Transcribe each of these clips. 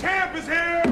champ is here.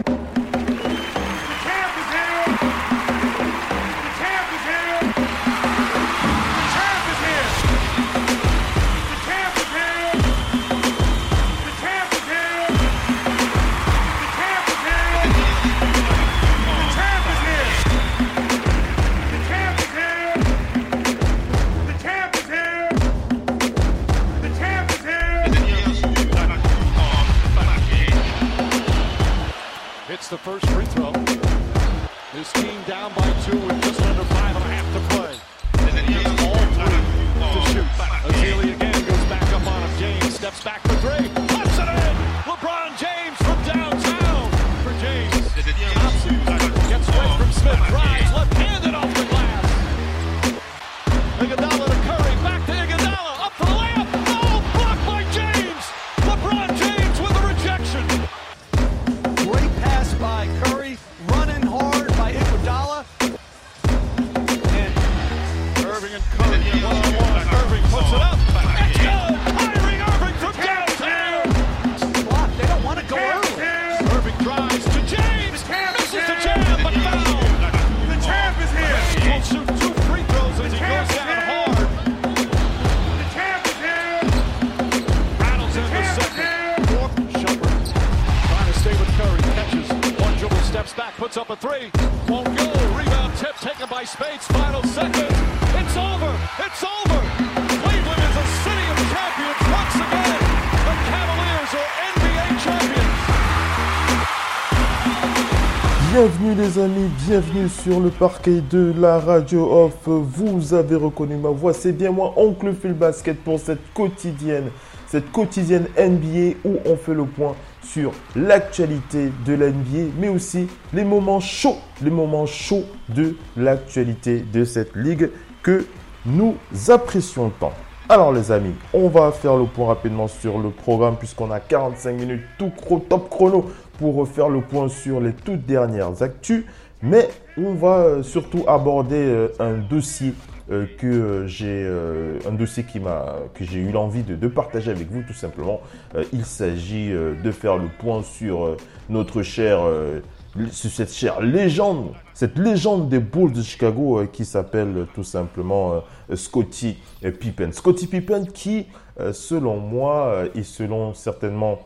Les amis, bienvenue sur le parquet de la radio off. Vous avez reconnu ma voix, c'est bien moi, Oncle Phil Basket pour cette quotidienne, cette quotidienne NBA où on fait le point sur l'actualité de la mais aussi les moments chauds, les moments chauds de l'actualité de cette ligue que nous apprécions tant. Alors les amis, on va faire le point rapidement sur le programme puisqu'on a 45 minutes tout top chrono pour faire le point sur les toutes dernières actus. Mais on va euh, surtout aborder euh, un dossier euh, que j'ai un dossier qui m'a que j'ai eu l'envie de, partager avec vous tout simplement. Il s'agit de faire le point sur notre cher euh, sur cette chère légende, cette légende des Bulls de Chicago qui s'appelle tout simplement euh, Pippen. Scottie Pippen qui, selon moi et selon certainement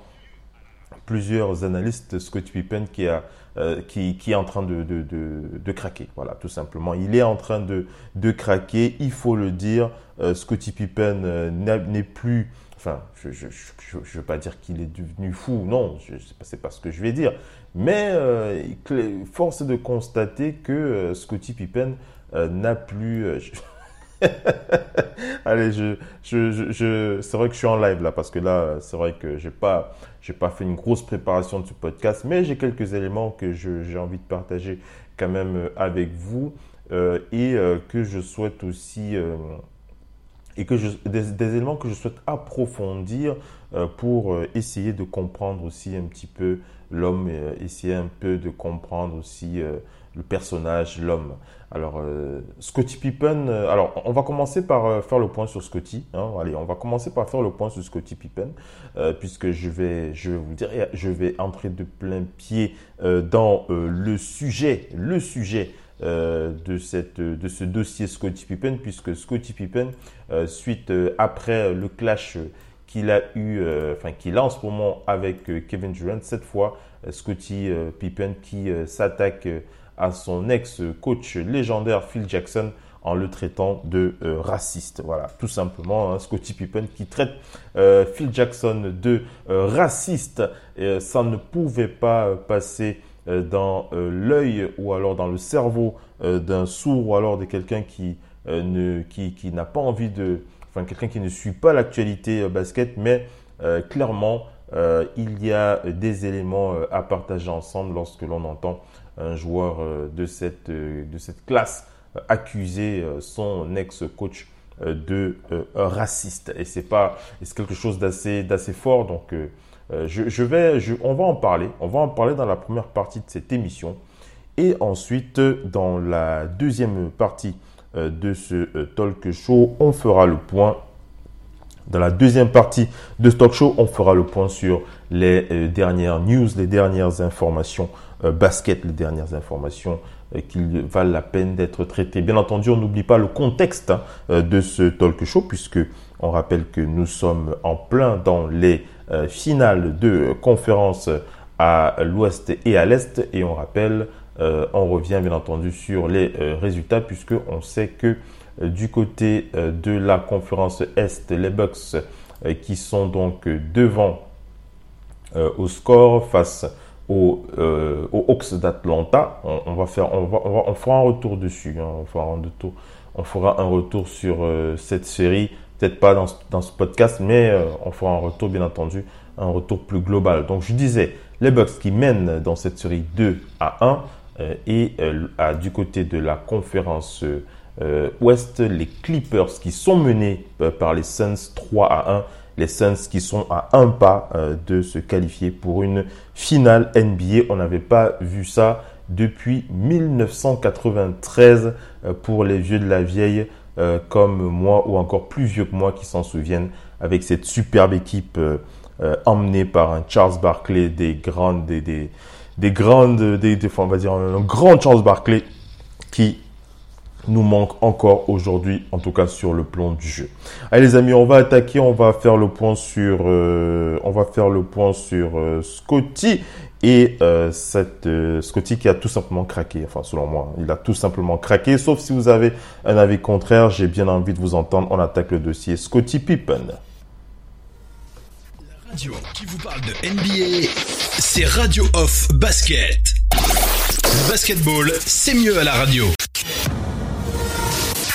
plusieurs analystes, Scottie Pippen qui, a, euh, qui, qui est en train de, de, de, de craquer. Voilà, tout simplement. Il est en train de, de craquer, il faut le dire. Euh, Scottie Pippen euh, n'est plus... Enfin, je ne veux pas dire qu'il est devenu fou, non, je sais pas, pas ce que je vais dire. Mais euh, force est de constater que euh, Scottie Pippen n'a plus... Allez, je, je, c'est vrai que je suis en live là parce que là, c'est vrai que j'ai pas, pas fait une grosse préparation de ce podcast, mais j'ai quelques éléments que j'ai envie de partager quand même euh, avec vous euh, et euh, que je souhaite aussi et que des, éléments que je souhaite approfondir pour essayer de comprendre aussi un petit peu l'homme, et essayer un peu de comprendre aussi le personnage, l'homme. Alors, euh, Scottie Pippen, euh, alors on va commencer par euh, faire le point sur Scottie. Hein, allez, on va commencer par faire le point sur Scottie Pippen, puisque je vais, je vais vous dire, je vais entrer de plein pied dans le sujet, le sujet de, cette, de ce dossier Scottie Pippen, puisque Scottie Pippen, suite après le clash qu'il a eu, enfin qu'il a en ce moment avec Kevin Durant, cette fois euh, Pippen qui s'attaque à son ex-coach légendaire Phil Jackson en le traitant de euh, raciste. Voilà, tout simplement, hein, Scottie Pippen qui traite euh, Phil Jackson de euh, raciste. Ça ne pouvait pas passer dans l'œil ou alors dans le cerveau d'un sourd ou alors de quelqu'un qui qui, n'a pas envie de enfin quelqu'un qui ne suit pas l'actualité basket mais clairement il y a des éléments à partager ensemble lorsque l'on entend un joueur euh, de cette euh, de cette classe euh, accuser euh, son ex-coach de raciste. Et c'est pas c'est quelque chose d'assez d'assez fort. Donc je, je vais je, on va en parler. On va en parler dans la première partie de cette émission. Et ensuite dans la deuxième partie de ce talk show on fera le point Dans la deuxième partie de talk show, on fera le point sur les euh, dernières news, les dernières informations euh, basket, les dernières informations euh, qu'il valent la peine d'être traitées. Bien entendu, on n'oublie pas le contexte hein, de ce talk show puisque on rappelle que nous sommes en plein dans les finales de conférence à l'ouest et à l'est et on rappelle, on revient bien entendu sur les résultats puisque on sait que du côté de la conférence Est, les Bucks qui sont donc devant euh, au score face aux, euh, Hawks d'Atlanta. On, va faire, on, va, on, fera un retour dessus. Hein. on, fera un retour, on fera un retour sur euh, cette série. Peut-être pas dans, dans, ce podcast, mais on fera un retour, bien entendu, un retour plus global. Donc, je disais, les Bucks qui mènent dans cette série 2 à 1 et du côté de la conférence Ouest, les Clippers qui sont menés par les Suns 3 à 1 les Suns qui sont à un pas euh, de se qualifier pour une finale NBA. On n'avait pas vu ça depuis 1993 euh, pour les vieux de la vieille euh, comme moi ou encore plus vieux que moi qui s'en souviennent avec cette superbe équipe emmenée par un Charles Barkley des grandes des, des, des grandes des, des, on va dire un grand Charles Barkley qui nous manque encore aujourd'hui, en tout cas sur le plan du jeu. Allez les amis, on va attaquer, on va faire le point sur, euh, on va faire le point sur euh, Scotty et euh, cette Scotty qui a tout simplement craqué. Enfin, selon moi, il a tout simplement craqué. Sauf si vous avez un avis contraire, j'ai bien envie de vous entendre. On attaque le dossier Scotty Pippen. La radio qui vous parle de NBA, c'est Radio Off Basket. Basketball, c'est mieux à la radio.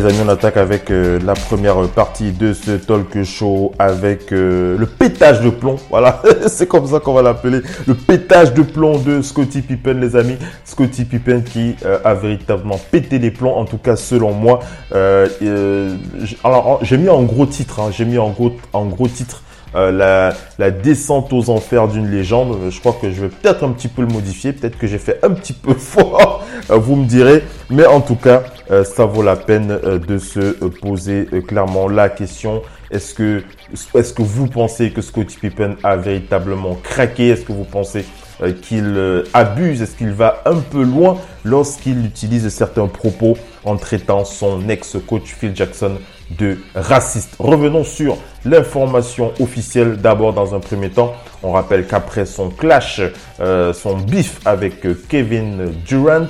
Les amis, on attaque avec euh, la première partie de ce talk show avec euh, le pétage de plomb. Voilà, c'est comme ça qu'on va l'appeler. Le pétage de plomb de Scotty Pippen les amis. Scotty Pippen qui euh, a véritablement pété les plombs, en tout cas selon moi. alors j'ai mis en gros titre, hein, j'ai mis en gros, en gros titre la, la, descente aux enfers d'une légende. Je crois que je vais peut-être un petit peu le modifier. Peut-être que j'ai fait un petit peu fort. vous me direz. Mais en tout cas, euh, ça vaut la peine euh, de se euh, poser clairement la question. Est-ce que, est-ce que vous pensez que Scottie Pippen a véritablement craqué? Est-ce que vous pensez qu'il abuse? Est-ce qu'il va un peu loin lorsqu'il utilise certains propos en traitant son ex-coach Phil Jackson de raciste Revenons sur l'information officielle d'abord dans un premier temps. On rappelle qu'après son clash, son bif avec Kevin Durant,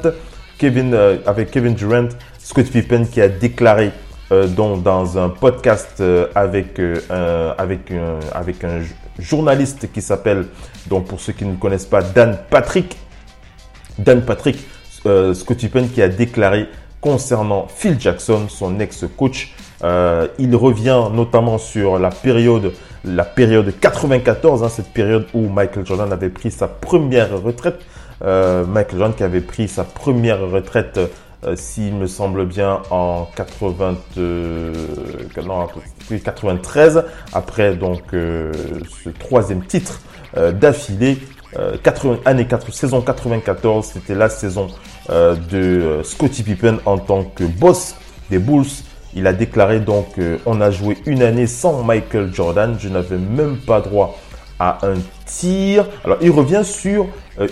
Kevin, avec Kevin Durant, Scott Pippen qui a déclaré euh, dans un podcast euh, avec, euh, un, avec, un, avec un journaliste qui s'appelle, donc pour ceux qui ne connaissent pas, Dan Patrick. Dan Patrick, Scott Pippen qui a déclaré concernant Phil Jackson, son ex-coach. Il revient notamment sur la période, la période 94, hein, cette période où Michael Jordan avait pris sa première retraite. Michael Jordan qui avait pris sa première retraite euh, s'il me semble bien, en 80, euh, non, 93, après donc euh, ce troisième titre d'affilée. 80, année 4, saison 94, c'était la saison de Scottie Pippen en tant que boss des Bulls. Il a déclaré donc on a joué une année sans Michael Jordan, je n'avais même pas droit à un tir. Alors il revient sur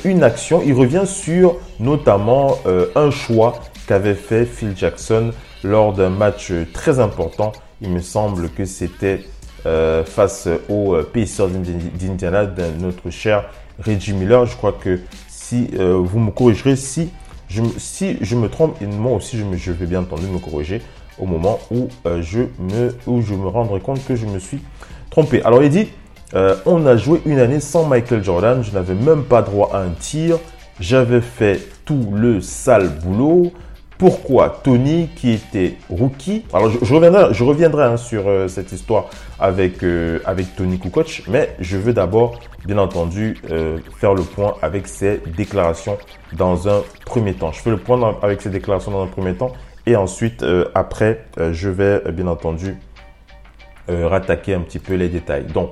une action, il revient sur notamment un choix qu'avait fait Phil Jackson lors d'un match très important. Il me semble que c'était euh, face aux Pacers d'Indiana de notre cher Reggie Miller. Je crois que si euh, vous me corrigerez, si je, me trompe, moi aussi je, me, je vais bien entendu me corriger au moment où, euh, je me, où je me rendrai compte que je me suis trompé. Alors il dit, euh, on a joué une année sans Michael Jordan, je n'avais même pas droit à un tir, j'avais fait tout le sale boulot. Pourquoi Tony, qui était rookie, alors je, reviendrai, hein, sur euh, cette histoire avec, avec Tony Kukoc, mais je veux d'abord, bien entendu, faire le point avec ses déclarations dans un premier temps. Je fais le point avec ses déclarations dans un premier temps et ensuite, après, je vais bien entendu rattaquer un petit peu les détails. Donc,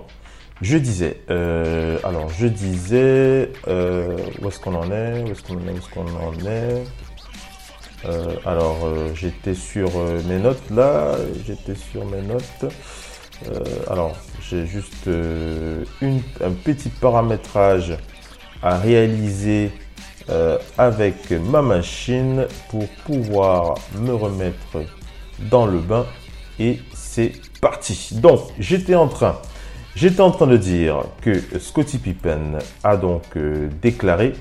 je disais, euh, alors je disais, euh, où est-ce qu'on en est Où est-ce qu'on en est est-ce qu'on en est? Euh, Alors j'étais sur mes notes là, j'étais sur mes notes. alors j'ai juste une, un petit paramétrage à réaliser avec ma machine pour pouvoir me remettre dans le bain et c'est parti. Donc j'étais en train J'étais en train de dire que Scottie Pippen a donc euh, déclaré,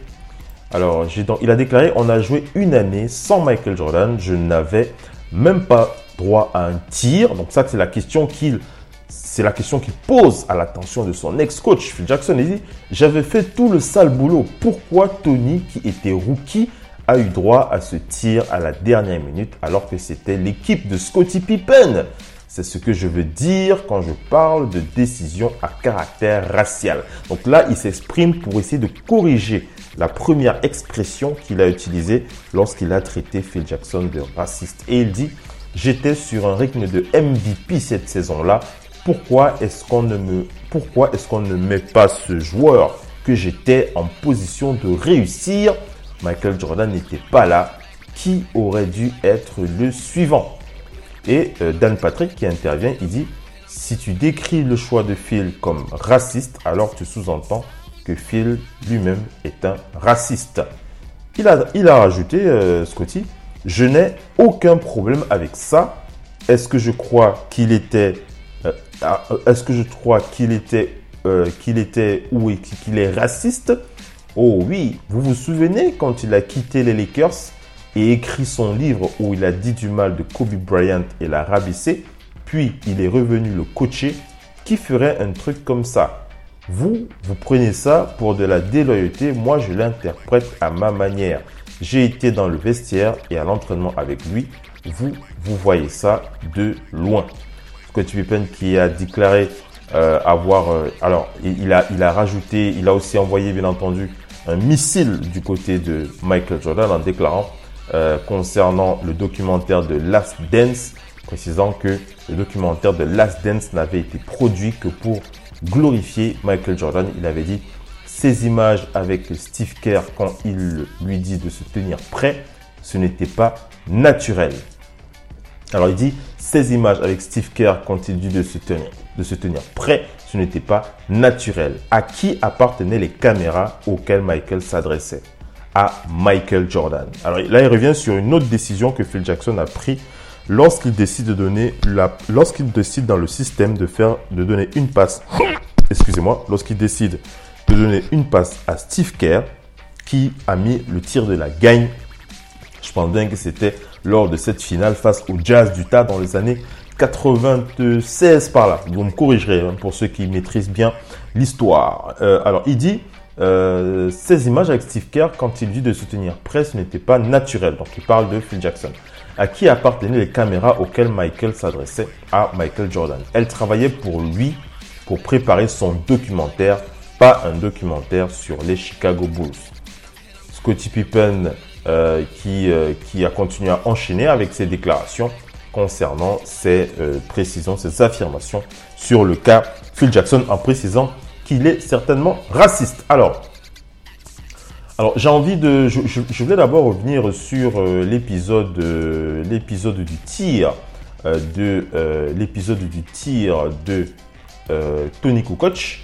alors donc, il a déclaré, on a joué une année sans Michael Jordan, je n'avais même pas droit à un tir. Donc ça, c'est la question qu'il c'est la question qu'il pose à l'attention de son ex-coach Phil Jackson. Il dit, j'avais fait tout le sale boulot. Pourquoi Tony, qui était rookie, a eu droit à ce tir à la dernière minute alors que c'était l'équipe de Scottie Pippen? C'est ce que je veux dire quand je parle de décision à caractère racial. Donc là, il s'exprime pour essayer de corriger la première expression qu'il a utilisée lorsqu'il a traité Phil Jackson de raciste. Et il dit, j'étais sur un rythme de MVP cette saison-là. Pourquoi est-ce qu'on ne me, pourquoi est-ce qu'on ne met pas ce joueur que j'étais en position de réussir? Michael Jordan n'était pas là. Qui aurait dû être le suivant? Et euh, Dan Patrick qui intervient, il dit si tu décris le choix de Phil comme raciste, alors tu sous-entends que Phil lui-même est un raciste. Il a, il a rajouté, euh, Scotty, je n'ai aucun problème avec ça. Est-ce que je crois qu'il était, est-ce que je crois qu'il était, qu'il était ou qu'il est raciste? Oh oui, vous vous souvenez quand il a quitté les Lakers et écrit son livre où il a dit du mal de Kobe Bryant et l'a rabaissé, puis il est revenu le coacher, qui ferait un truc comme ça? Vous, vous prenez ça pour de la déloyauté, moi je l'interprète à ma manière. J'ai été dans le vestiaire et à l'entraînement avec lui, vous, vous voyez ça de loin. Scott Pippen qui a déclaré euh, avoir... Euh, alors, il a, il a rajouté, il a aussi envoyé bien entendu un missile du côté de Michael Jordan en déclarant euh, concernant le documentaire de Last Dance, précisant que le documentaire de Last Dance n'avait été produit que pour glorifier Michael Jordan. Il avait dit ces images avec Steve Kerr quand il lui dit de se tenir prêt, ce n'était pas naturel. Alors il dit images avec Steve Kerr dit de se tenir, de se tenir prêt, ce n'était pas naturel. À qui appartenaient les caméras auxquelles Michael s'adressait? À Michael Jordan. Alors là, il revient sur une autre décision que Phil Jackson a pris lorsqu'il décide de donner la, lorsqu'il décide dans le système de faire, de donner une passe, excusez-moi, lorsqu'il décide de donner une passe à Steve Kerr, qui a mis le tir de la gagne. Bien que c'était lors de cette finale face au Jazz d'Utah dans les années 96 par là. Vous me corrigerez hein, pour ceux qui maîtrisent bien l'histoire. Euh, alors, il dit, euh, ces images avec Steve Kerr, quand il dit de se tenir prêt, ce n'était pas naturel. Donc, il parle de Phil Jackson. À qui appartenaient les caméras auxquelles Michael s'adressait À Michael Jordan. Elle travaillait pour lui pour préparer son documentaire, pas un documentaire sur les Chicago Bulls. Scottie Pippen, euh, qui, euh, qui a continué à enchaîner avec ses déclarations concernant ses précisions, ses affirmations sur le cas Phil Jackson en précisant qu'il est certainement raciste. Alors, alors j'ai envie de, je, voulais d'abord revenir sur euh, l'épisode, euh, l'épisode du tir euh, de l'épisode du tir de Tony Kukoc.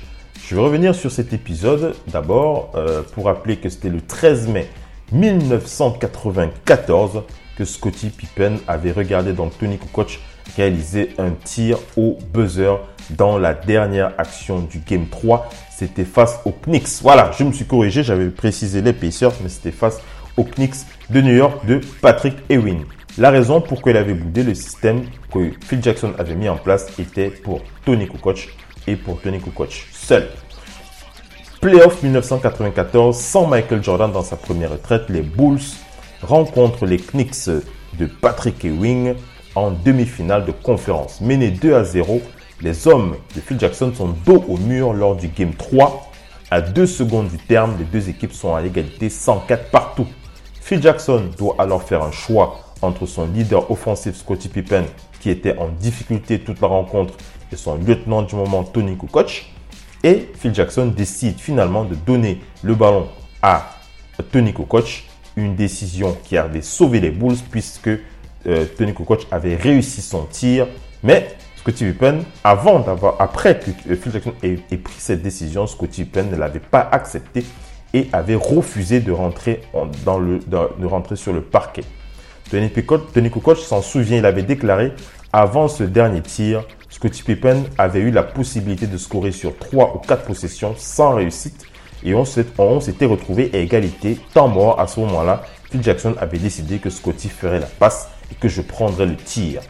Je vais revenir sur cet épisode d'abord pour rappeler que c'était le 13 mai 1994 que Scottie Pippen avait regardé donc Tony Kukoc réaliser un tir au buzzer dans la dernière action du Game 3. C'était face aux Knicks. Voilà, je me suis corrigé, j'avais précisé l'épaisseur, mais c'était face aux Knicks de New York de Patrick Ewing. La raison pour laquelle il avait boudé le système que Phil Jackson avait mis en place était pour Tony Kukoc et pour Tony Kukoc seul. Playoff 1994, sans Michael Jordan dans sa première retraite, les Bulls rencontrent les Knicks de Patrick Ewing en demi-finale de conférence. Menés 2 à 0, les hommes de Phil Jackson sont dos au mur lors du Game 3. À deux secondes du terme, les deux équipes sont à l'égalité 104 partout. Phil Jackson doit alors faire un choix entre son leader offensif Scottie Pippen, qui était en difficulté toute la rencontre, et son lieutenant du moment Tony Kukoc. Et Phil Jackson décide finalement de donner le ballon à Tony Kukoc, une décision qui avait sauvé les Bulls puisque euh, Tony Kukoc avait réussi son tir. Mais Scottie Pippen, avant d'avoir, après que euh, Phil Jackson ait, pris cette décision, Scottie Pippen ne l'avait pas accepté et avait refusé de rentrer, sur le parquet. Tony, Tony Kukoc s'en souvient, il avait déclaré avant ce dernier tir, Scottie Pippen avait eu la possibilité de scorer sur 3 ou 4 possessions sans réussite et on s'était retrouvé à égalité. Tant mort à ce moment-là, Phil Jackson avait décidé que Scottie ferait la passe et que je prendrais le tir.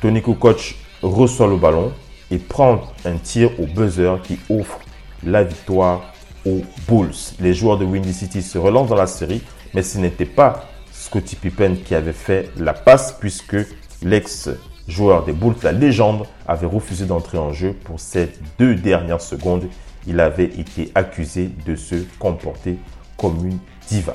Tony Kukoc reçoit le ballon et prend un tir au buzzer qui offre la victoire aux Bulls. Les joueurs de Windy City se relancent dans la série, mais ce n'était pas Scottie Pippen qui avait fait la passe puisque l'ex-joueur des Bulls, la légende, avait refusé d'entrer en jeu pour ces deux dernières secondes. Il avait été accusé de se comporter comme une diva.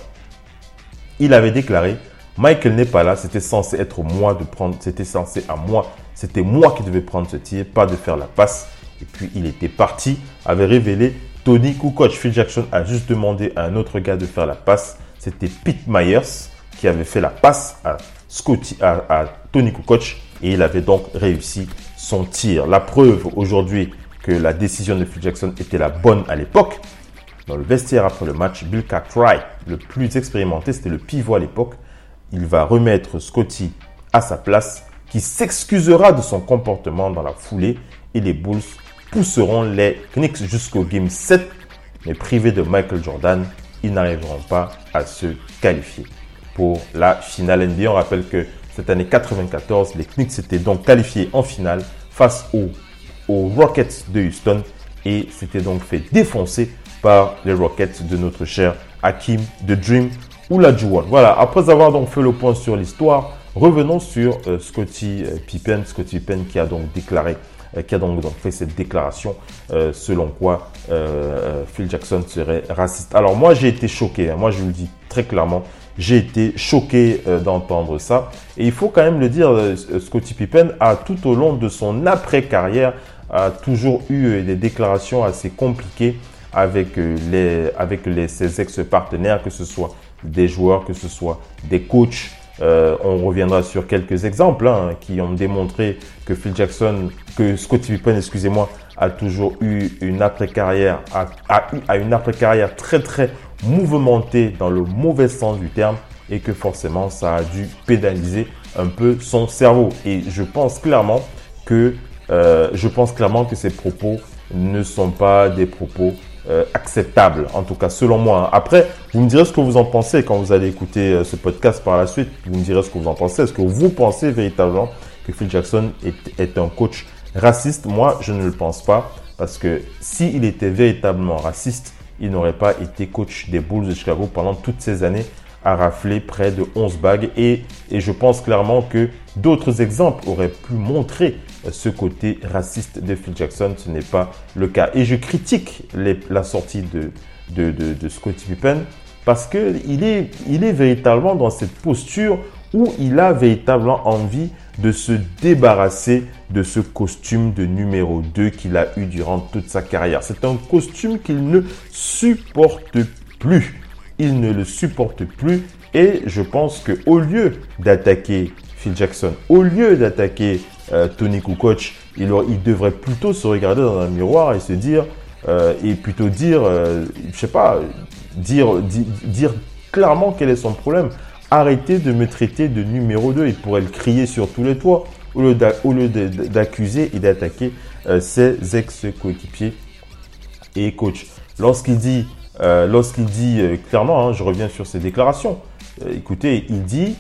Il avait déclaré Michael n'est pas là, c'était censé être moi de prendre, c'était censé à moi, c'était moi qui devais prendre ce tir, pas de faire la passe. Et puis il était parti, avait révélé Tony Kukoc. Phil Jackson a juste demandé à un autre gars de faire la passe. C'était Pete Myers qui avait fait la passe à Scotty, à, Tony Kukoc et il avait donc réussi son tir. La preuve aujourd'hui que la décision de Phil Jackson était la bonne à l'époque. Dans le vestiaire après le match, Bill Cartwright, le plus expérimenté, c'était le pivot à l'époque, il va remettre Scotty à sa place, qui s'excusera de son comportement dans la foulée et les Bulls pousseront les Knicks jusqu'au Game 7, mais privés de Michael Jordan, ils n'arriveront pas à se qualifier pour la finale NBA. On rappelle que cette année 94, les Knicks s'étaient donc qualifiés en finale face aux, Rockets de Houston et s'étaient donc fait défoncer par les Rockets de notre cher Hakim de Dream la Juwan. Voilà, après avoir donc fait le point sur l'histoire, revenons sur euh, Scotty euh, Pippen. Scotty Pippen qui a donc déclaré, euh, qui a donc, fait cette déclaration selon quoi Phil Jackson serait raciste. Alors moi j'ai été choqué, hein. moi je vous le dis très clairement, j'ai été choqué d'entendre ça. Et il faut quand même le dire, Scotty Pippen a tout au long de son après-carrière a toujours eu des déclarations assez compliquées avec, les, avec les, ses ex-partenaires, que ce soit des joueurs, que ce soit des coachs. Euh, on reviendra sur quelques exemples hein, qui ont démontré que Phil Jackson, que Scottie Pippen, excusez-moi, a toujours eu une après-carrière, a, a, une après-carrière très très mouvementée dans le mauvais sens du terme et que forcément ça a dû pénaliser un peu son cerveau. Et je pense clairement que euh, je pense clairement que ces propos ne sont pas des propos euh, acceptable, en tout cas selon moi. Après, vous me direz ce que vous en pensez quand vous allez écouter euh, ce podcast par la suite. Vous me direz ce que vous en pensez. Est-ce que vous pensez véritablement que Phil Jackson est, est un coach raciste? Moi, je ne le pense pas parce que s'il était véritablement raciste, il n'aurait pas été coach des Bulls de Chicago pendant toutes ces années a raflé près de 11 bagues et, je pense clairement que d'autres exemples auraient pu montrer ce côté raciste de Phil Jackson. Ce n'est pas le cas. Et je critique la sortie de, de, de, Scottie Pippen parce qu'il il est véritablement dans cette posture où il a véritablement envie de se débarrasser de ce costume de numéro 2 qu'il a eu durant toute sa carrière. C'est un costume qu'il ne supporte plus il ne le supporte plus. Et je pense que au lieu d'attaquer Phil Jackson, au lieu d'attaquer euh, Tony Kukoc, il, devrait plutôt se regarder dans un miroir et se dire, euh, et plutôt dire, euh, je sais pas, dire, dire, clairement quel est son problème. Arrêtez de me traiter de numéro 2. Il pourrait le crier sur tous les toits au lieu d'accuser et d'attaquer ses ex-coéquipiers et coach. Lorsqu'il dit euh, euh, clairement, hein, je reviens sur ses déclarations, euh, écoutez, il dit,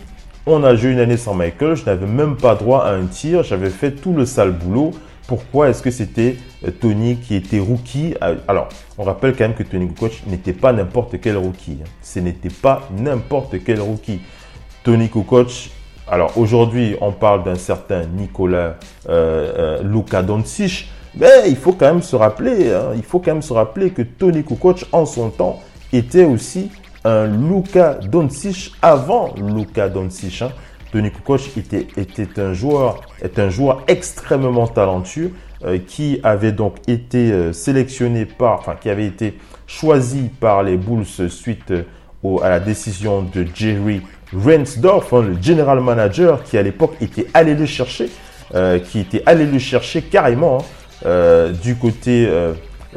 on a joué une année sans Michael, je n'avais même pas droit à un tir, j'avais fait tout le sale boulot, pourquoi est-ce que c'était euh, Tony qui était rookie Euh, Alors, on rappelle quand même que Tony Kukoc n'était pas n'importe quel rookie. hein. Ce n'était pas n'importe quel rookie. Tony Kukoc, alors aujourd'hui, on parle d'un certain Nicolas euh, euh, mais il faut quand même se rappeler, hein, il faut quand même se rappeler que Tony Kukoc, en son temps, était aussi un Luka Doncic avant Luka Doncic. hein. Tony Kukoc était, un joueur, extrêmement talentueux euh, qui avait donc été euh, sélectionné par, enfin qui avait été choisi par les Bulls suite euh, à la décision de Jerry Reinsdorf, hein, le general manager qui à l'époque était allé le chercher, qui était allé le chercher carrément hein, du côté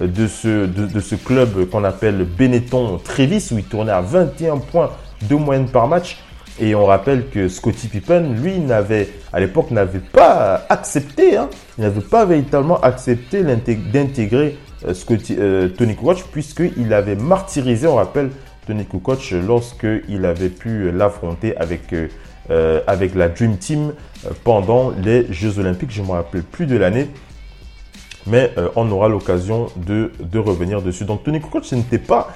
de, ce, ce club qu'on appelle Benetton Trevis où il tournait à 21 points de moyenne par match. Et on rappelle que Scottie Pippen, lui, n'avait, à l'époque, n'avait pas accepté, hein, il n'avait pas véritablement accepté d'intégrer euh, euh, Tony Kukoc, puisqu'il avait martyrisé, on rappelle, Tony Kukoc lorsqu'il avait pu l'affronter avec, euh, avec la Dream Team pendant les Jeux Olympiques. Je ne me rappelle plus de l'année, mais on aura l'occasion de, de revenir dessus. Donc Tony Kukoc, ce n'était pas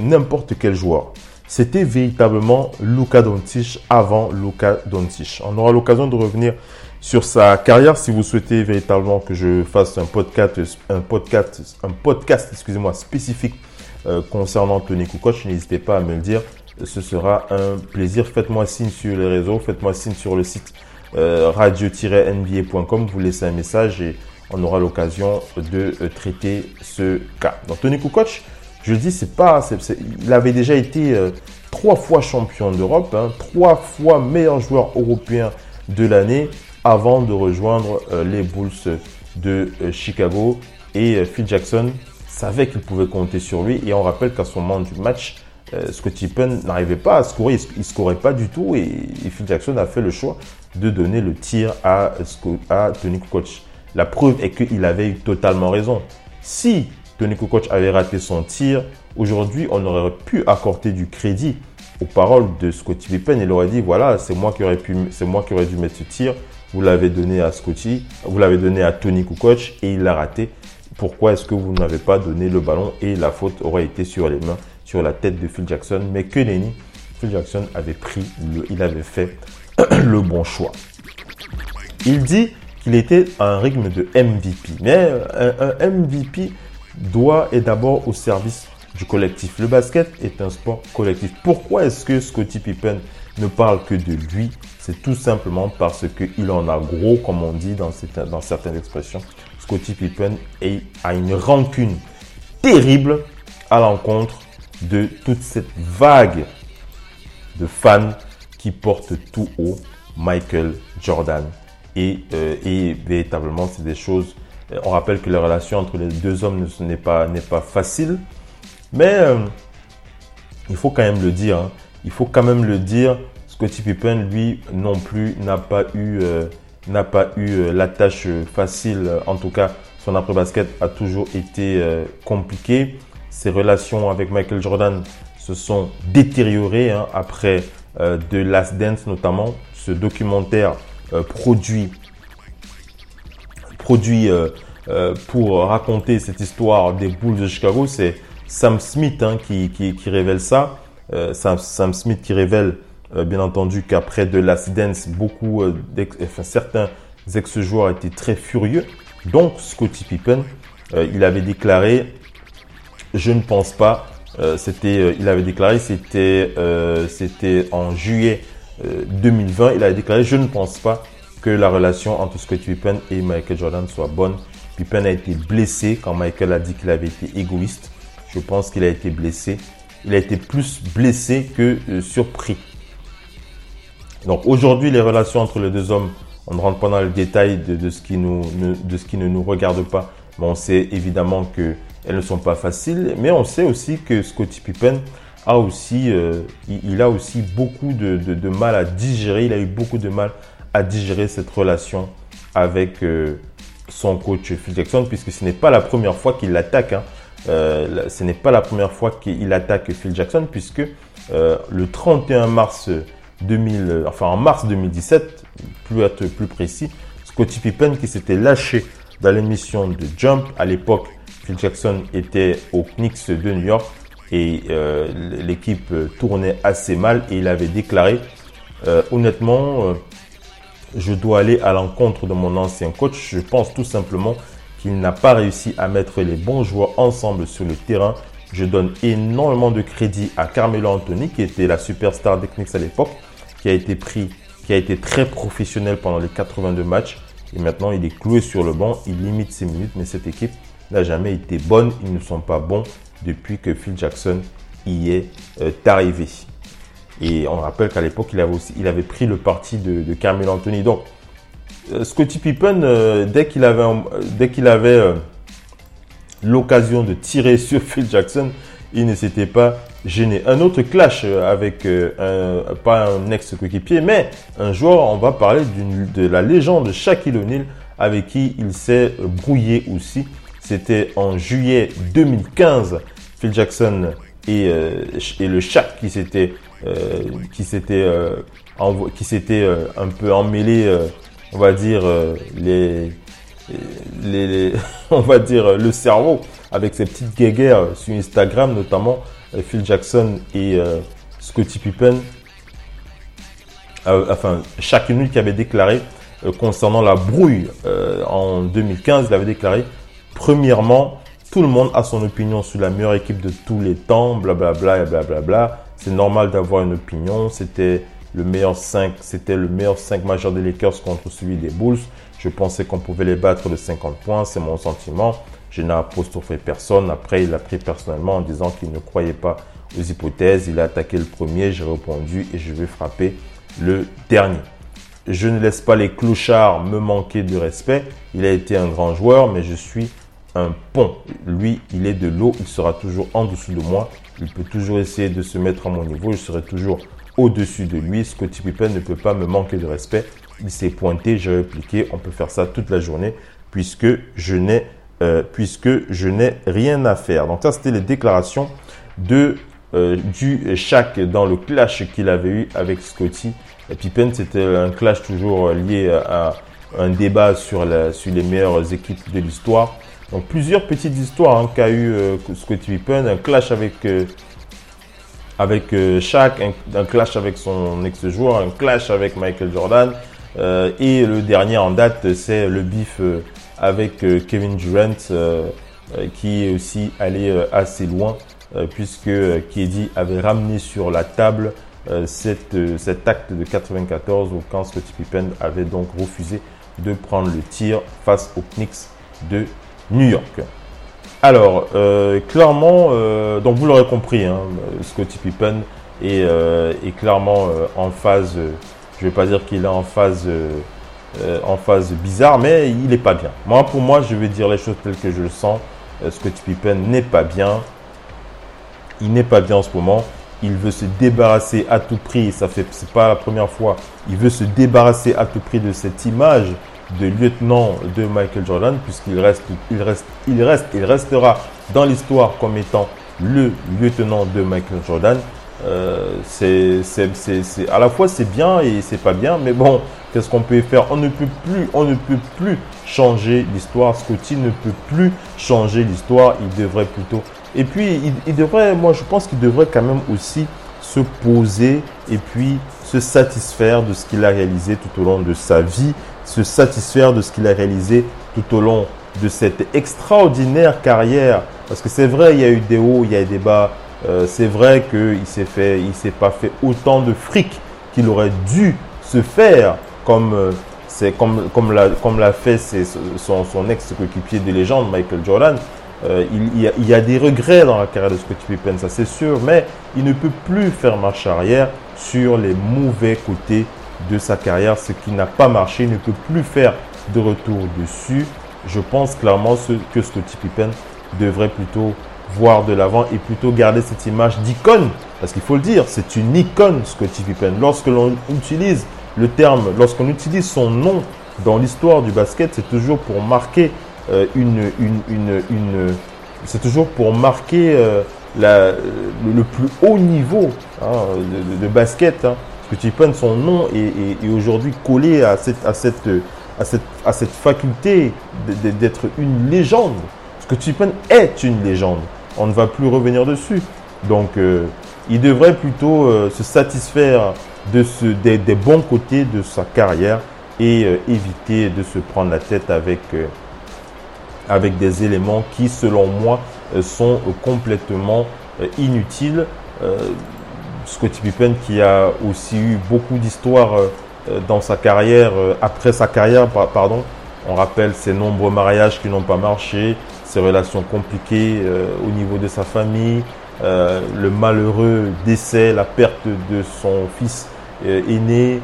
n'importe quel joueur. C'était véritablement Luka Doncic avant Luka Doncic. On aura l'occasion de revenir sur sa carrière si vous souhaitez véritablement que je fasse un podcast, un podcast, un podcast, excusez-moi, spécifique euh, concernant Tony Kukoc. N'hésitez pas à me le dire. Ce sera un plaisir. Faites-moi signe sur les réseaux, faites-moi signe sur le site euh, radio-nba.com. Vous laissez un message et on aura l'occasion de euh, traiter ce cas. Donc Tony Kukoc, je dis, c'est pas, il avait déjà été euh, trois fois champion d'Europe, hein, trois fois meilleur joueur européen de l'année avant de rejoindre euh, les Bulls de euh, Chicago. Et Phil Jackson savait qu'il pouvait compter sur lui. Et on rappelle qu'à ce moment du match, Scottie Pippen n'arrivait pas à scorer, il ne scorait pas du tout. Et, Phil Jackson a fait le choix de donner le tir à, à Tony Kukoc. La preuve est qu'il avait totalement raison. Si Tony Kukoc avait raté son tir, aujourd'hui, on aurait pu accorder du crédit aux paroles de Scottie Pippen. Il aurait dit, voilà, c'est moi qui aurais pu, c'est moi qui aurais dû mettre ce tir. Vous l'avez donné à Scottie, vous l'avez donné à Tony Kukoc et il l'a raté. Pourquoi est-ce que vous n'avez pas donné le ballon et la faute aurait été sur les mains, sur la tête de Phil Jackson? Mais que nenni, Phil Jackson avait pris, le, il avait fait le bon choix. Il dit qu'il était à un rythme de MVP. Mais un, un MVP doit et d'abord au service du collectif. Le basket est un sport collectif. Pourquoi est-ce que Scottie Pippen ne parle que de lui? C'est tout simplement parce qu'il en a gros, comme on dit dans, certaines- expressions. Scottie Pippen est- a une rancune terrible à l'encontre de toute cette vague de fans qui portent tout haut Michael Jordan. Et, euh, et véritablement, c'est des choses. On rappelle que la relation entre les deux hommes n'est pas, facile. Mais euh, il faut quand même le dire. hein. Il faut quand même le dire. Scottie Pippen, lui, non plus, n'a pas eu, euh, n'a pas eu euh, la tâche facile. En tout cas, son après-basket a toujours été compliqué. Ses relations avec Michael Jordan se sont détériorées hein, après The Last Dance, notamment ce documentaire produit produit euh, euh, pour raconter cette histoire des Bulls de Chicago. C'est Sam Smith hein, qui, révèle ça. Euh, Sam, Smith qui révèle bien entendu qu'après de Last Dance, beaucoup, certains ex-joueurs étaient très furieux. Donc Scottie Pippen, il avait déclaré, je ne pense pas, c'était, il avait déclaré, c'était, c'était en juillet euh, 2020, il avait déclaré, je ne pense pas que la relation entre Scottie Pippen et Michael Jordan soit bonne. Pippen a été blessé quand Michael a dit qu'il avait été égoïste. Je pense qu'il a été blessé. Il a été plus blessé que euh, surpris. Donc aujourd'hui, les relations entre les deux hommes, on ne rentre pas dans le détail de, ce, qui ne, nous regarde pas. Mais on sait évidemment qu'elles ne sont pas faciles. Mais on sait aussi que Scottie Pippen a aussi, euh, il, a aussi beaucoup de, de, de mal à digérer. Il a eu beaucoup de mal à digérer cette relation avec euh, son coach Phil Jackson, puisque ce n'est pas la première fois qu'il l'attaque. Hein. Euh, ce n'est pas la première fois qu'il attaque Phil Jackson, puisque euh, le 31 mars 2000, enfin en mars 2017, plus être plus précis, Scottie Pippen qui s'était lâché dans l'émission de Jump. À l'époque, Phil Jackson était au Knicks de New York et l'équipe tournait assez mal et il avait déclaré honnêtement, je dois aller à l'encontre de mon ancien coach. Je pense tout simplement qu'il n'a pas réussi à mettre les bons joueurs ensemble sur le terrain. Je donne énormément de crédit à Carmelo Anthony, qui était la superstar des Knicks à l'époque, qui a été pris, qui a été très professionnel pendant les 82 matchs. Et maintenant, il est cloué sur le banc, il limite ses minutes, mais cette équipe n'a jamais été bonne. Ils ne sont pas bons depuis que Phil Jackson y est euh, arrivé. Et on rappelle qu'à l'époque, il avait pris le parti de, de Carmelo Anthony. Donc, euh, Scottie Pippen, euh, dès qu'il avait, qu'il avait l'occasion de tirer sur Phil Jackson, il ne s'était pas gêné. Un autre clash avec un, pas un ex-coéquipier, mais un joueur, on va parler de la légende Shaquille O'Neal avec qui il s'est brouillé aussi. C'était en juillet 2015. Phil Jackson et, euh, et le Shaq qui s'était euh, qui s'était euh, qui s'était un peu emmêlé, on va dire les, les, on va dire le cerveau avec ses petites guéguerres sur Instagram notamment Phil Jackson et Scottie Pippen enfin chaque nuit qui avait déclaré concernant la brouille en 2015 il avait déclaré Premièrement, tout le monde a son opinion sur la meilleure équipe de tous les temps, blablabla et blablabla. C'est normal d'avoir une opinion. C'était le meilleur 5, c'était le meilleur 5 majeur des Lakers contre celui des Bulls. Je pensais qu'on pouvait les battre de 50 points, c'est mon sentiment. Je n'ai apostrophé personne. Après, il a pris personnellement en disant qu'il ne croyait pas aux hypothèses. Il a attaqué le premier, j'ai répondu et je vais frapper le dernier. Je ne laisse pas les clochards me manquer de respect. Il a été un grand joueur, mais je suis un pont. Lui, il est de l'eau, il sera toujours en dessous de moi. Il peut toujours essayer de se mettre à mon niveau, je serai toujours au-dessus de lui. Scottie Pippen ne peut pas me manquer de respect. Il s'est pointé, j'ai répliqué. On peut faire ça toute la journée puisque je n'ai euh, rien à faire. Donc ça, c'était les déclarations de euh, du Shaq dans le clash qu'il avait eu avec Scottie Pippen. C'était un clash toujours lié à un débat sur les meilleures équipes de l'histoire. Plusieurs petites histoires hein, qu'a eu euh, Scottie Pippen, un clash avec euh, avec euh, Shaq, un, clash avec son ex-joueur, un clash avec Michael Jordan et le dernier en date c'est le bif avec Kevin Durant qui est aussi allé assez loin puisque Keddy avait ramené sur la table cette, cet acte de 94 où quand Scottie Pippen avait donc refusé de prendre le tir face aux Knicks de New York. Alors, euh, clairement, euh, donc vous l'aurez compris, hein, Scottie Pippen est, euh, clairement en phase, je vais pas dire qu'il est en phase, en phase bizarre, mais il n'est pas bien. Moi, pour moi, je vais dire les choses telles que je le sens. Scottie Pippen n'est pas bien. Il n'est pas bien en ce moment. Il veut se débarrasser à tout prix. Ça fait, pas la première fois. Il veut se débarrasser à tout prix de cette image de lieutenant de Michael Jordan, puisqu'il reste, il reste, il reste, il restera dans l'histoire comme étant le lieutenant de Michael Jordan. Euh, c'est, à la fois c'est bien et c'est pas bien, mais bon, qu'est-ce qu'on peut faire? On ne peut plus, on ne peut plus changer l'histoire. Scotty ne peut plus changer l'histoire. Il devrait plutôt. Et puis, il devrait, moi, je pense qu'il devrait quand même aussi se poser et puis se satisfaire de ce qu'il a réalisé tout au long de sa vie se satisfaire de ce qu'il a réalisé tout au long de cette extraordinaire carrière. Parce que c'est vrai, il y a eu des hauts, il y a eu des bas. Euh, c'est vrai qu'il s'est fait, il s'est pas fait autant de fric qu'il aurait dû se faire comme euh, c'est comme comme l'a comme l'a fait son, son ex-coéquipier de légende Michael Jordan. Euh, il, y a, il, y a, des regrets dans la carrière de Scottie Pippen, ça c'est sûr, mais il ne peut plus faire marche arrière sur les mauvais côtés de sa carrière, ce qui n'a pas marché, ne peut plus faire de retour dessus. Je pense clairement que Scottie Pippen devrait plutôt voir de l'avant et plutôt garder cette image d'icône. Parce qu'il faut le dire, c'est une icône Scottie Pippen. Lorsque l'on utilise le terme, lorsqu'on utilise son nom dans l'histoire du basket, c'est toujours pour marquer euh, une, c'est toujours pour marquer euh, le, plus haut niveau hein, de, de, basket. Hein. Scottie Pippen, son nom est, aujourd'hui collé à cette, cette, à cette, à cette faculté d'être une légende. Scottie Pippen est une légende. On ne va plus revenir dessus. Donc, euh, il devrait plutôt euh, se satisfaire de ce, des, bons côtés de sa carrière et euh, éviter de se prendre la tête avec, des éléments qui, selon moi, sont complètement inutiles. Scottie Pippen qui a aussi eu beaucoup d'histoires euh, dans sa carrière, euh, après sa carrière, pa- pardon. On rappelle ses nombreux mariages qui n'ont pas marché, ses relations compliquées euh, au niveau de sa famille, le malheureux décès, la perte de son fils aîné.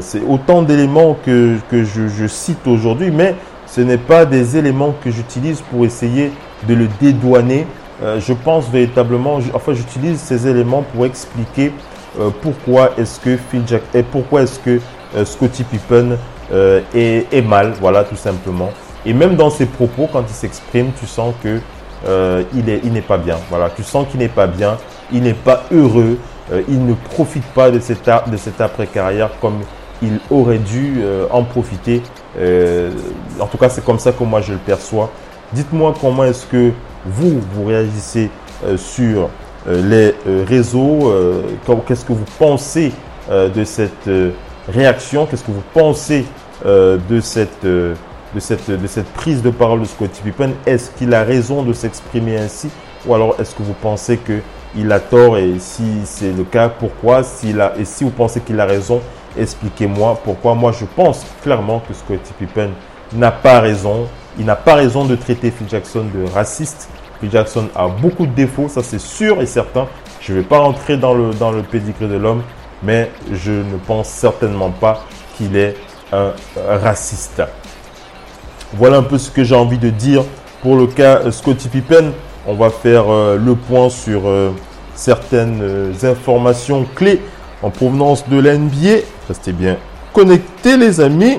C'est autant d'éléments que, que je, je cite aujourd'hui, mais ce n'est pas des éléments que j'utilise pour essayer de le dédouaner. Euh, je pense véritablement, enfin j'utilise ces éléments pour expliquer euh, pourquoi est-ce que Phil Jack et pourquoi est-ce que euh, Scottie Pippen est, est mal, voilà tout simplement. Et même dans ses propos, quand il s'exprime, tu sens que il est, il n'est pas bien. Voilà, tu sens qu'il n'est pas bien, il n'est pas heureux, il ne profite pas de cette, de cette après-carrière comme il aurait dû en profiter. En tout cas, c'est comme ça que moi je le perçois. Dites-moi comment est-ce que vous, vous réagissez euh, sur euh, les euh, réseaux, qu'est-ce que vous pensez de cette réaction, qu'est-ce que vous pensez de cette... de cette, de cette prise de parole de Scottie Pippen? Est-ce qu'il a raison de s'exprimer ainsi? Ou alors est-ce que vous pensez qu'il a tort? Et si c'est le cas, pourquoi? S'il a, Et si vous pensez qu'il a raison, expliquez-moi pourquoi. Moi, je pense clairement que Scottie Pippen n'a pas raison. Il n'a pas raison de traiter Phil Jackson de raciste. Phil Jackson a beaucoup de défauts, ça c'est sûr et certain. Je ne vais pas rentrer dans le, dans le pédigré de l'homme, mais je ne pense certainement pas qu'il est un raciste. Voilà un peu ce que j'ai envie de dire pour le cas euh, Scottie Pippen. On va faire euh, le point sur euh, certaines informations clés en provenance de la NBA. Restez bien connectés les amis.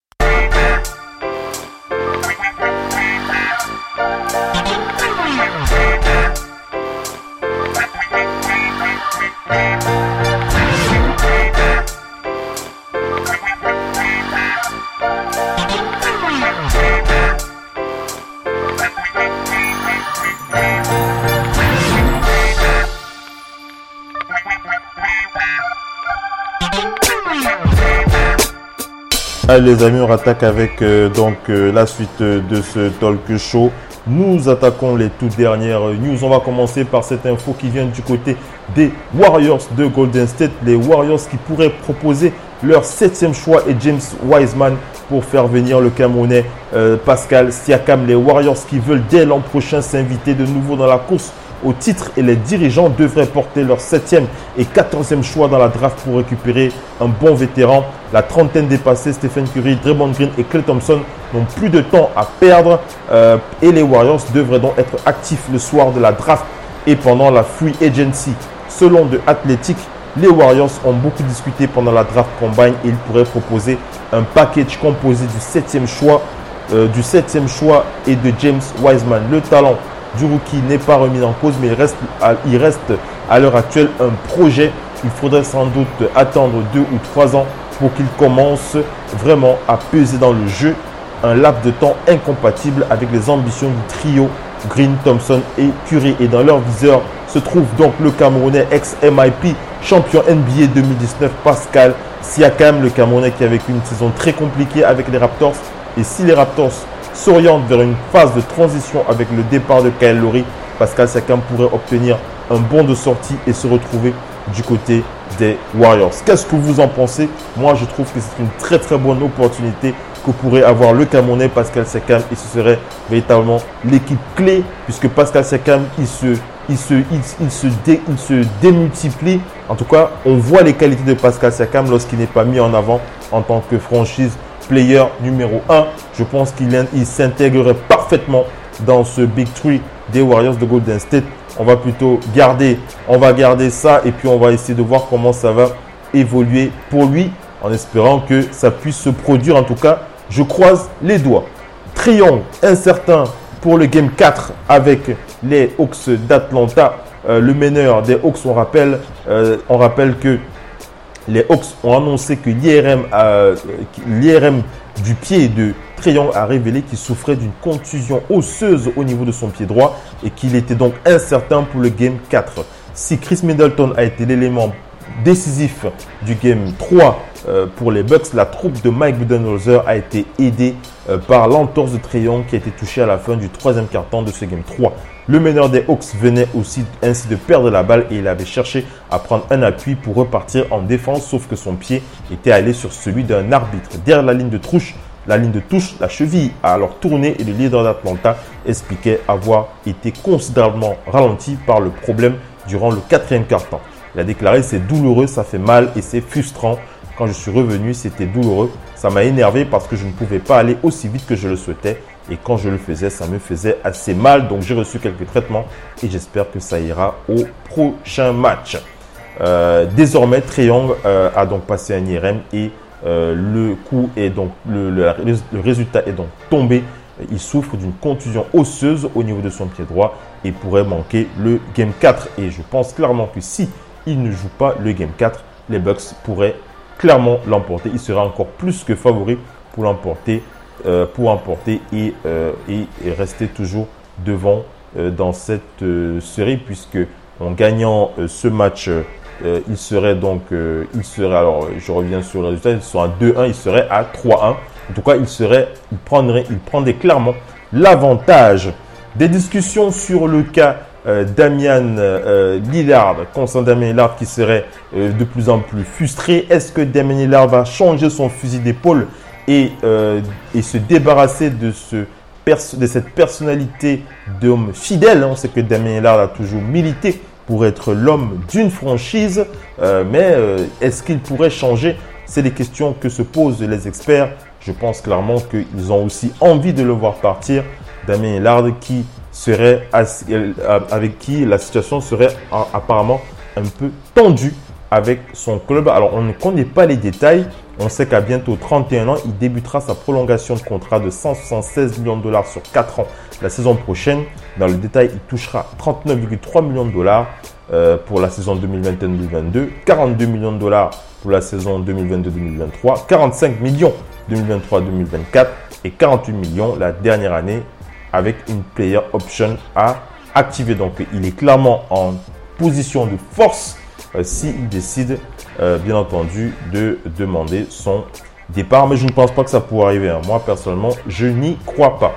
Allez les amis, on attaque avec euh, donc euh, la suite euh, de ce talk show. Nous attaquons les toutes dernières news. On va commencer par cette info qui vient du côté des Warriors de Golden State. Les Warriors qui pourraient proposer leur septième choix et James Wiseman pour faire venir le Camerounais Pascal Siakam. Les Warriors qui veulent dès l'an prochain s'inviter de nouveau dans la course au titre et les dirigeants devraient porter leur septième et quatorzième choix dans la draft pour récupérer un bon vétéran. La trentaine dépassée, Stephen Curry, Draymond Green et Clay Thompson n'ont plus de temps à perdre euh, et les Warriors devraient donc être actifs le soir de la draft et pendant la free agency. Selon The Athletic, les Warriors ont beaucoup discuté pendant la draft combine et ils pourraient proposer un package composé du septième choix, euh, du septième choix et de James Wiseman. Le talent du rookie n'est pas remis en cause, mais il reste à, l'heure actuelle un projet. Il faudrait sans doute attendre deux ou trois ans pour qu'il commence vraiment à peser dans le jeu. Un laps de temps incompatible avec les ambitions du trio Green, Thompson et Curry. Et dans leur viseur se trouve donc le Camerounais ex-MIP, champion NBA 2019, Pascal Siakam, le Camerounais qui a vécu une saison très compliquée avec les Raptors. Et si les Raptors s'orientent vers une phase de transition avec le départ de Kyle Pascal Siakam pourrait obtenir un bon de sortie et se retrouver du côté des Warriors. Qu'est-ce que vous en pensez? Moi, je trouve que c'est une très très bonne opportunité que pourrait avoir le Camerounais Pascal Siakam et ce serait véritablement l'équipe clé puisque Pascal Siakam, il se, il se, il, se, il se démultiplie. En tout cas, on voit les qualités de Pascal Siakam lorsqu'il n'est pas mis en avant en tant que franchise player numéro 1. Je pense qu'il in- il s'intégrerait parfaitement dans ce Big Three des Warriors de Golden State. on va plutôt garder, on va garder ça et puis on va essayer de voir comment ça va évoluer pour lui en espérant que ça puisse se produire. En tout cas, je croise les doigts. Triangle incertain pour le Game 4 avec les Hawks d'Atlanta. Euh, le meneur des Hawks, on rappelle, euh, on rappelle que les Hawks ont annoncé que l'IRM du pied de Triangle a révélé qu'il souffrait d'une contusion osseuse au niveau de son pied droit et qu'il était donc incertain pour le Game 4. Si Chris Middleton a été l'élément décisif du Game 3 euh, pour les Bucks, la troupe de Mike Budenholzer a été aidée euh, par l'entorse de Triangle qui a été touché à la fin du troisième quart-temps de ce Game 3. Le meneur des Hawks venait aussi ainsi de perdre la balle et il avait cherché à prendre un appui pour repartir en défense, sauf que son pied était allé sur celui d'un arbitre. Derrière la ligne de touche, la ligne de touche, la cheville a alors tourné et le leader d'Atlanta expliquait avoir été considérablement ralenti par le problème durant le quatrième quart-temps. Il a déclaré c'est douloureux, ça fait mal et c'est frustrant. Quand je suis revenu, c'était douloureux. Ça m'a énervé parce que je ne pouvais pas aller aussi vite que je le souhaitais. Et quand je le faisais, ça me faisait assez mal. Donc j'ai reçu quelques traitements et j'espère que ça ira au prochain match. Euh, désormais, Triangle euh, a donc passé un IRM et euh, le coup est donc le, le, résultat est donc tombé. Il souffre d'une contusion osseuse au niveau de son pied droit et pourrait manquer le game 4. Et je pense clairement que si il ne joue pas le game 4, les Bucks pourraient clairement l'emporter. Il sera encore plus que favori pour l'emporter, euh, pour emporter et, euh, et, rester toujours devant euh, dans cette série puisque en gagnant ce match, il serait donc, il serait alors, je reviens sur le résultat, ils sont à 2-1, il serait à 3-1. En tout cas, il serait, il prendrait, il prendrait clairement l'avantage. Des discussions sur le cas euh, Damian euh, Lillard, concernant Damien Lillard qui serait euh, de plus en plus frustré. Est-ce que Damien Lillard va changer son fusil d'épaule et, et, se débarrasser de, de cette personnalité d'homme fidèle? On sait que Damien Lillard a toujours milité pour être l'homme d'une franchise, mais est-ce qu'il pourrait changer? C'est des questions que se posent les experts. Je pense clairement qu'ils ont aussi envie de le voir partir. Damien Lillard qui serait euh, avec qui la situation serait apparemment un peu tendue avec son club. Alors, on ne connaît pas les détails. On sait qu'à bientôt 31 ans, il débutera sa prolongation de contrat de 176 millions de dollars sur 4 ans la saison prochaine. Dans le détail, il touchera 39,3 millions de dollars euh, pour la saison 2021-2022, 42 millions de dollars pour la saison 2022-2023, 45 millions 2023-2024 et 48 millions la dernière année avec une player option à activer. Donc, il est clairement en position de force euh, s'il décide, euh, bien entendu, de demander son départ. Mais je ne pense pas que ça pourrait arriver. Hein. Moi, personnellement, je n'y crois pas.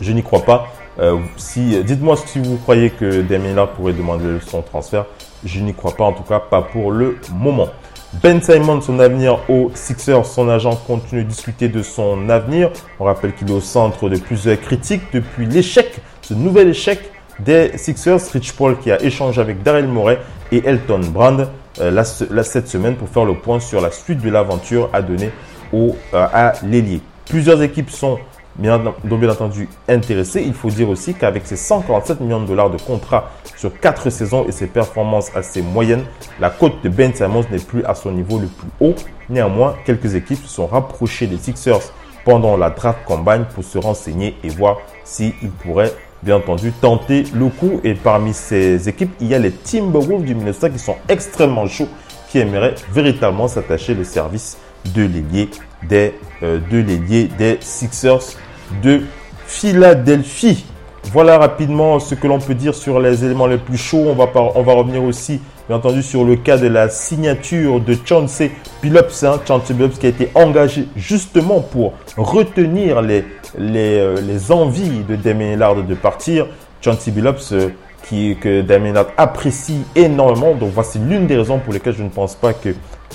Je n'y crois pas. Euh, si, dites-moi si vous croyez que Damien pourrait demander son transfert. Je n'y crois pas, en tout cas, pas pour le moment. Ben Simon, son avenir aux Sixers, son agent continue de discuter de son avenir. On rappelle qu'il est au centre de plusieurs critiques depuis l'échec, ce nouvel échec des Sixers. Rich Paul qui a échangé avec Daryl Morey et Elton Brand euh, cette semaine pour faire le point sur la suite de l'aventure à donner euh, à l'ailier. Plusieurs équipes sont bien, bien entendu intéressé. Il faut dire aussi qu'avec ses 147 millions de dollars de contrat sur 4 saisons et ses performances assez moyennes, la cote de Ben Simmons n'est plus à son niveau le plus haut. Néanmoins, quelques équipes se sont rapprochées des Sixers pendant la draft combine pour se renseigner et voir s'ils pourraient bien entendu tenter le coup. Et parmi ces équipes, il y a les Timberwolves du Minnesota qui sont extrêmement chauds, qui aimeraient véritablement s'attacher le service de l'ailier des, euh, des Sixers de Philadelphie. Voilà rapidement ce que l'on peut dire sur les éléments les plus chauds. On va, revenir aussi, bien entendu, sur le cas de la signature de Chauncey Billups. Hein, Chauncey Billups qui a été engagé justement pour retenir les, euh, envies de Damien Lillard de partir. Chauncey Billups euh, qui, que Damien Lillard apprécie énormément. Donc voici l'une des raisons pour lesquelles je ne pense pas que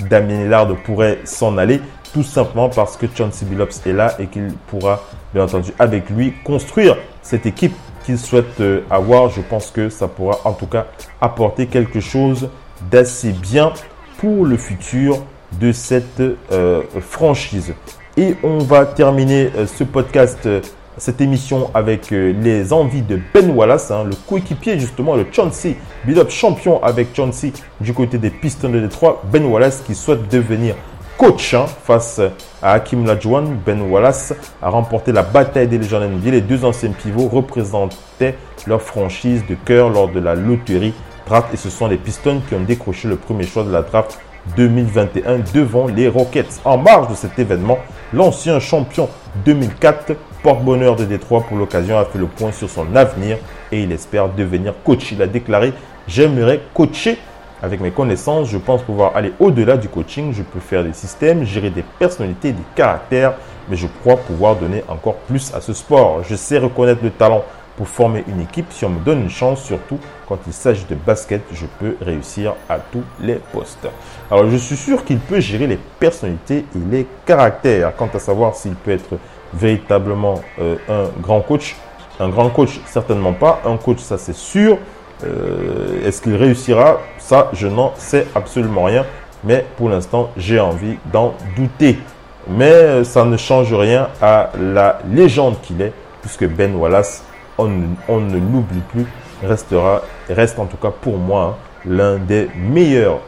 Damien Lillard pourrait s'en aller tout simplement parce que Chauncey Billups est là et qu'il pourra, bien entendu, avec lui, construire cette équipe qu'il souhaite euh, avoir. Je pense que ça pourra en tout cas apporter quelque chose d'assez bien pour le futur de cette euh, franchise. Et on va terminer euh, ce podcast cette émission avec les envies de Ben Wallace, hein, le coéquipier justement de Chauncey, build-up champion avec Chauncey du côté des Pistons de Détroit. Ben Wallace qui souhaite devenir coach hein, face à Hakim Lajuan. Ben Wallace a remporté la bataille des légendes NBA. Les deux anciens pivots représentaient leur franchise de cœur lors de la loterie draft et ce sont les Pistons qui ont décroché le premier choix de la draft 2021 devant les Rockets. En marge de cet événement, l'ancien champion 2004 porte-bonheur de Détroit pour l'occasion a fait le point sur son avenir et il espère devenir coach. Il a déclaré J'aimerais coacher avec mes connaissances, je pense pouvoir aller au-delà du coaching. Je peux faire des systèmes, gérer des personnalités, des caractères, mais je crois pouvoir donner encore plus à ce sport. Je sais reconnaître le talent pour former une équipe. Si on me donne une chance, surtout quand il s'agit de basket, je peux réussir à tous les postes. Alors, je suis sûr qu'il peut gérer les personnalités et les caractères. Quant à savoir s'il peut être véritablement euh, un grand coach, un grand coach, certainement pas. Un coach, ça c'est sûr. Euh, est-ce qu'il réussira? Ça, je n'en sais absolument rien. Mais pour l'instant, j'ai envie d'en douter. Mais euh, ça ne change rien à la légende qu'il est, puisque Ben Wallace, on, ne l'oublie plus, restera, reste en tout cas pour moi hein, l'un des meilleurs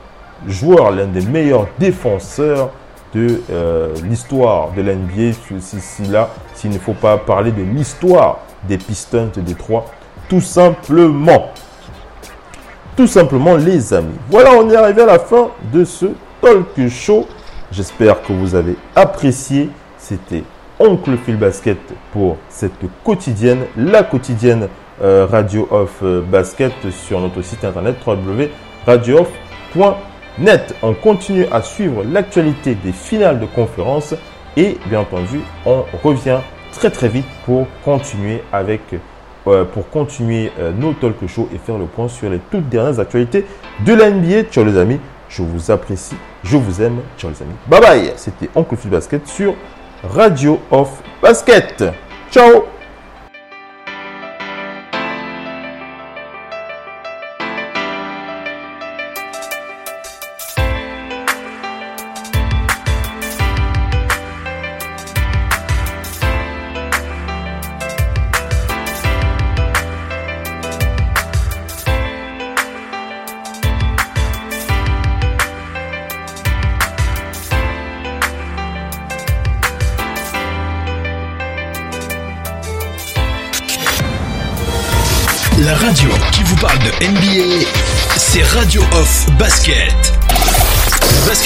joueurs, l'un des meilleurs défenseurs de euh, l'histoire de l'NBA. Si, là, s'il ne faut pas parler de l'histoire des Pistons de Détroit, tout simplement. Tout simplement, les amis. Voilà, on est arrivé à la fin de ce talk show. J'espère que vous avez apprécié. C'était Oncle Phil Basket pour cette quotidienne, la quotidienne euh, Radio of euh, Basket sur notre site internet www.radiooff.net. On continue à suivre l'actualité des finales de conférence et bien entendu, on revient très très vite pour continuer avec pour continuer nos talk shows et faire le point sur les toutes dernières actualités de la NBA. Ciao les amis, je vous apprécie, je vous aime. Ciao les amis. Bye bye. C'était Oncle Phil Basket sur Radio of Basket. Ciao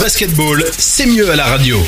Basketball, c'est mieux à la radio.